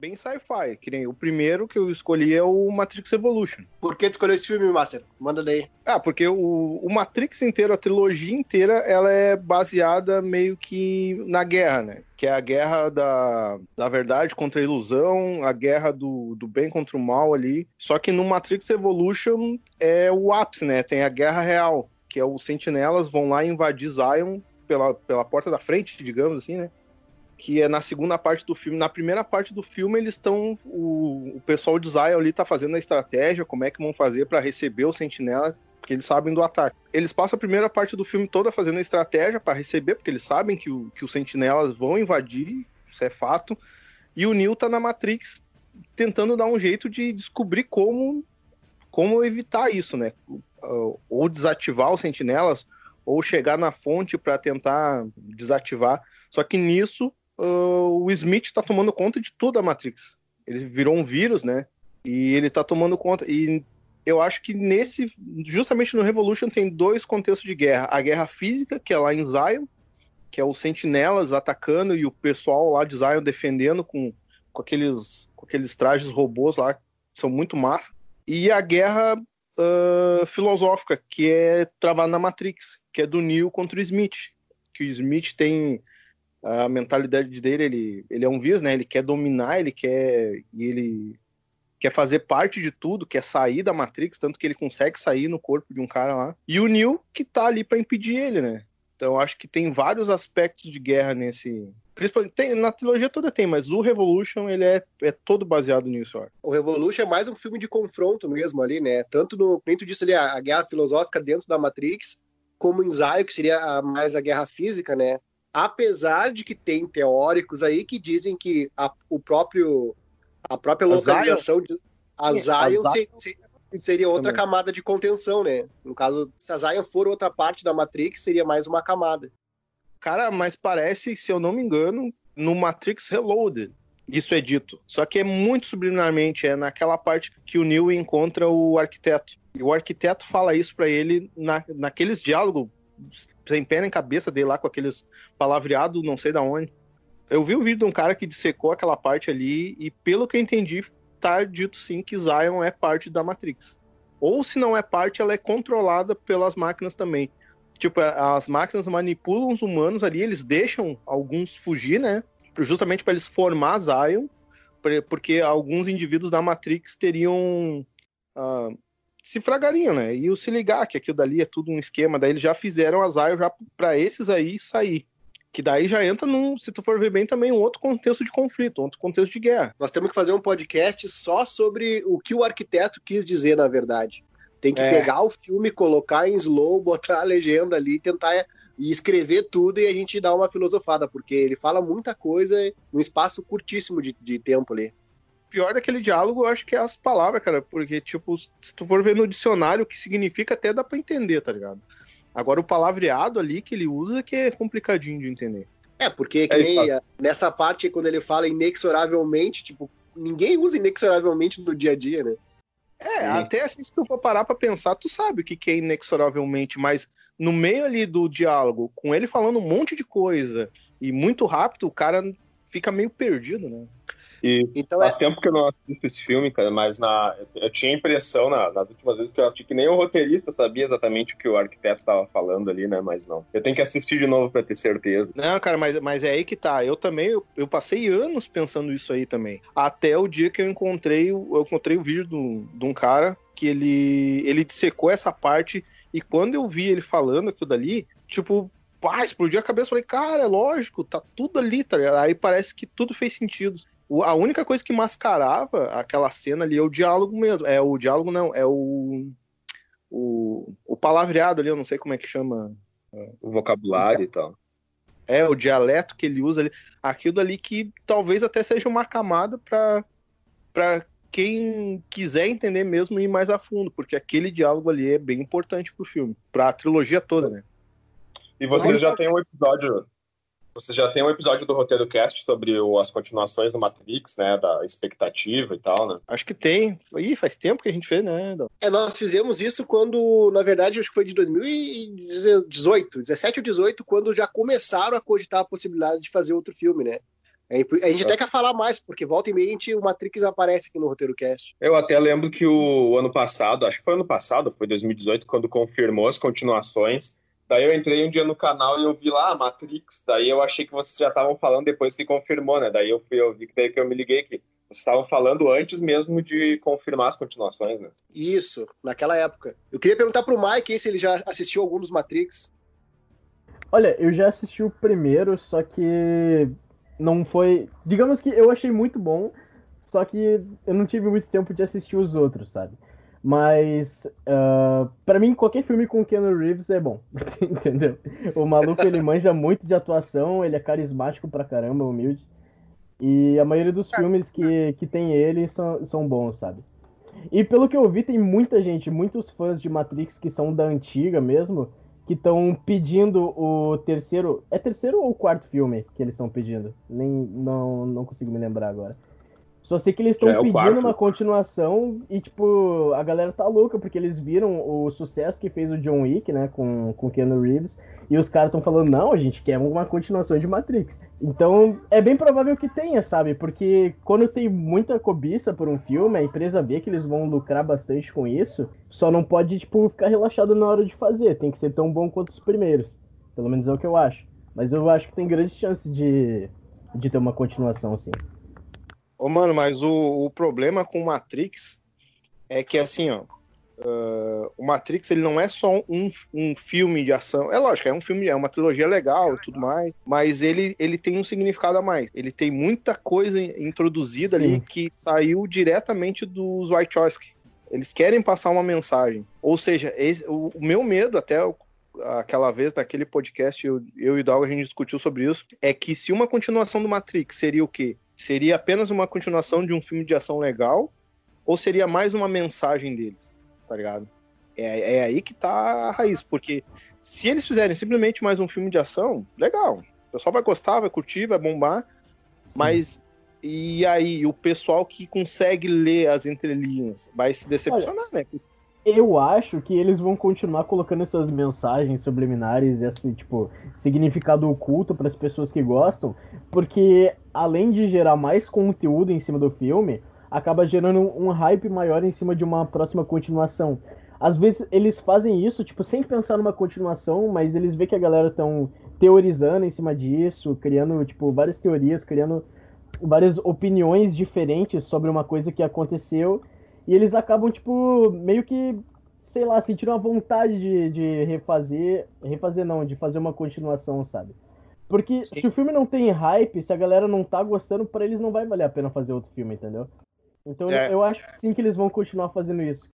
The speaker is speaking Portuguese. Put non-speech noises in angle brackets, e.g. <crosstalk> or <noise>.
bem sci-fi, que nem o primeiro que eu escolhi é o Matrix Evolution. Por que tu escolheu esse filme, Master? Manda daí. Ah, porque o, o Matrix inteiro, a trilogia inteira, ela é baseada meio que na guerra, né? Que é a guerra da, da verdade contra a ilusão, a guerra do, do bem contra o mal ali. Só que no Matrix Evolution é o ápice, né? Tem a guerra real, que é os sentinelas vão lá invadir Zion pela, pela porta da frente, digamos assim, né? Que é na segunda parte do filme. Na primeira parte do filme, eles estão. O, o pessoal de Zion ali tá fazendo a estratégia, como é que vão fazer para receber o sentinela, porque eles sabem do ataque. Eles passam a primeira parte do filme toda fazendo a estratégia para receber, porque eles sabem que, o, que os sentinelas vão invadir, isso é fato. E o Neo tá na Matrix tentando dar um jeito de descobrir como, como evitar isso, né? Ou desativar os sentinelas, ou chegar na fonte para tentar desativar. Só que nisso uh, o Smith está tomando conta de tudo a Matrix. Ele virou um vírus, né? E ele está tomando conta. E eu acho que nesse, justamente no Revolution, tem dois contextos de guerra: a guerra física, que é lá em Zion, que é os sentinelas atacando e o pessoal lá de Zion defendendo com, com, aqueles, com aqueles trajes robôs lá, que são muito massa. E a guerra uh, filosófica, que é travada na Matrix, que é do Neo contra o Smith. Que o Smith tem a mentalidade dele, ele, ele é um vírus, né? Ele quer dominar, ele quer ele quer fazer parte de tudo, quer sair da Matrix, tanto que ele consegue sair no corpo de um cara lá. E o Neo que tá ali para impedir ele, né? Então acho que tem vários aspectos de guerra nesse, Principalmente, tem, na trilogia toda tem, mas o Revolution ele é, é todo baseado nisso. Ó. O Revolution é mais um filme de confronto mesmo ali, né? Tanto no dentro disso ali, a, a guerra filosófica dentro da Matrix, como em Zion, que seria a, mais a guerra física, né? Apesar de que tem teóricos aí que dizem que a, o próprio a própria localização de a Zion, a Zion se, se, seria outra também. camada de contenção, né? No caso, se a Zion for outra parte da Matrix, seria mais uma camada. Cara, mas parece, se eu não me engano, no Matrix Reloaded, isso é dito. Só que é muito subliminarmente, é naquela parte que o Neo encontra o arquiteto. E o arquiteto fala isso para ele na, naqueles diálogos sem pé nem cabeça dele lá com aqueles palavreados, não sei da onde. Eu vi o vídeo de um cara que dissecou aquela parte ali e pelo que eu entendi, tá dito sim que Zion é parte da Matrix. Ou se não é parte, ela é controlada pelas máquinas também. Tipo, as máquinas manipulam os humanos ali, eles deixam alguns fugir, né? Justamente para eles formar Zion, porque alguns indivíduos da Matrix teriam uh, se fragariam, né? E o se ligar que aquilo dali é tudo um esquema, daí eles já fizeram as já para esses aí sair. Que daí já entra num, se tu for ver bem, também um outro contexto de conflito, outro contexto de guerra. Nós temos que fazer um podcast só sobre o que o arquiteto quis dizer, na verdade. Tem que é. pegar o filme, colocar em slow, <laughs> botar a legenda ali, tentar e escrever tudo e a gente dar uma filosofada, porque ele fala muita coisa num espaço curtíssimo de, de tempo ali. Pior daquele diálogo, eu acho que é as palavras, cara, porque, tipo, se tu for ver no dicionário o que significa, até dá pra entender, tá ligado? Agora, o palavreado ali que ele usa que é complicadinho de entender. É, porque que é, nem, nessa parte, quando ele fala inexoravelmente, tipo, ninguém usa inexoravelmente no dia a dia, né? É, até assim, se tu for parar pra pensar, tu sabe o que, que é inexoravelmente, mas no meio ali do diálogo, com ele falando um monte de coisa e muito rápido, o cara fica meio perdido, né? E então, faz é... tempo que eu não assisto esse filme, cara, mas na, eu tinha a impressão na, nas últimas vezes que eu assisti que nem o roteirista sabia exatamente o que o arquiteto estava falando ali, né? Mas não. Eu tenho que assistir de novo para ter certeza. Não, cara, mas, mas é aí que tá. Eu também, eu, eu, passei anos pensando isso aí também. Até o dia que eu encontrei, eu encontrei o vídeo de um cara que ele, ele dissecou essa parte e quando eu vi ele falando aquilo dali, tipo, pá, explodiu a cabeça. Falei, cara, é lógico, tá tudo ali, tá ligado? Aí parece que tudo fez sentido a única coisa que mascarava aquela cena ali é o diálogo mesmo. É o diálogo, não, é o. O, o palavreado ali, eu não sei como é que chama. O vocabulário e tal. É, o dialeto que ele usa ali. Aquilo ali que talvez até seja uma camada para quem quiser entender mesmo ir mais a fundo, porque aquele diálogo ali é bem importante pro filme, pra trilogia toda, né? E vocês já têm um episódio você já tem um episódio do Roteiro Cast sobre o, as continuações do Matrix, né? Da expectativa e tal, né? Acho que tem. Ih, faz tempo que a gente fez, né? É, nós fizemos isso quando, na verdade, acho que foi de 2018, 17 ou 18, quando já começaram a cogitar a possibilidade de fazer outro filme, né? A gente até quer falar mais, porque volta e meia o Matrix aparece aqui no Roteiro Cast. Eu até lembro que o ano passado, acho que foi ano passado, foi 2018, quando confirmou as continuações. Daí eu entrei um dia no canal e eu vi lá a Matrix. Daí eu achei que vocês já estavam falando depois que confirmou, né? Daí eu, fui, eu vi que daí que eu me liguei que vocês estavam falando antes mesmo de confirmar as continuações, né? Isso, naquela época. Eu queria perguntar pro Mike se ele já assistiu algum dos Matrix. Olha, eu já assisti o primeiro, só que não foi. Digamos que eu achei muito bom, só que eu não tive muito tempo de assistir os outros, sabe? Mas, uh, ah, para mim, qualquer filme com Keanu Reeves é bom, <laughs> entendeu? O maluco, ele manja muito de atuação, ele é carismático pra caramba, humilde. E a maioria dos filmes que, que tem ele são, são bons, sabe? E pelo que eu vi, tem muita gente, muitos fãs de Matrix que são da antiga mesmo, que estão pedindo o terceiro. É terceiro ou quarto filme que eles estão pedindo? Nem não, não consigo me lembrar agora. Só sei que eles estão é pedindo uma continuação e, tipo, a galera tá louca, porque eles viram o sucesso que fez o John Wick, né, com, com Keanu Reeves, e os caras estão falando, não, a gente quer uma continuação de Matrix. Então, é bem provável que tenha, sabe? Porque quando tem muita cobiça por um filme, a empresa vê que eles vão lucrar bastante com isso, só não pode, tipo, ficar relaxado na hora de fazer, tem que ser tão bom quanto os primeiros. Pelo menos é o que eu acho. Mas eu acho que tem grande chance de, de ter uma continuação, sim. Ô, mano, mas o, o problema com o Matrix é que, assim, ó, uh, o Matrix ele não é só um, um filme de ação. É lógico, é um filme, é uma trilogia legal e tudo mais, mas ele, ele tem um significado a mais. Ele tem muita coisa introduzida Sim. ali que saiu diretamente dos Wachowski. Eles querem passar uma mensagem. Ou seja, esse, o, o meu medo, até aquela vez naquele podcast, eu, eu e o Doug a gente discutiu sobre isso, é que se uma continuação do Matrix seria o quê? Seria apenas uma continuação de um filme de ação legal? Ou seria mais uma mensagem deles? Tá ligado? É, é aí que tá a raiz, porque se eles fizerem simplesmente mais um filme de ação, legal. O pessoal vai gostar, vai curtir, vai bombar, Sim. mas e aí, o pessoal que consegue ler as entrelinhas vai se decepcionar, Olha, né? Eu acho que eles vão continuar colocando essas mensagens subliminares e esse, tipo, significado oculto para as pessoas que gostam, porque além de gerar mais conteúdo em cima do filme, acaba gerando um hype maior em cima de uma próxima continuação. Às vezes eles fazem isso, tipo, sem pensar numa continuação, mas eles veem que a galera estão teorizando em cima disso, criando, tipo, várias teorias, criando várias opiniões diferentes sobre uma coisa que aconteceu e eles acabam, tipo, meio que, sei lá, sentindo a vontade de, de refazer. Refazer não, de fazer uma continuação, sabe? Porque Sim. se o filme não tem hype, se a galera não tá gostando, para eles não vai valer a pena fazer outro filme, entendeu? Então é. eu acho sim que eles vão continuar fazendo isso.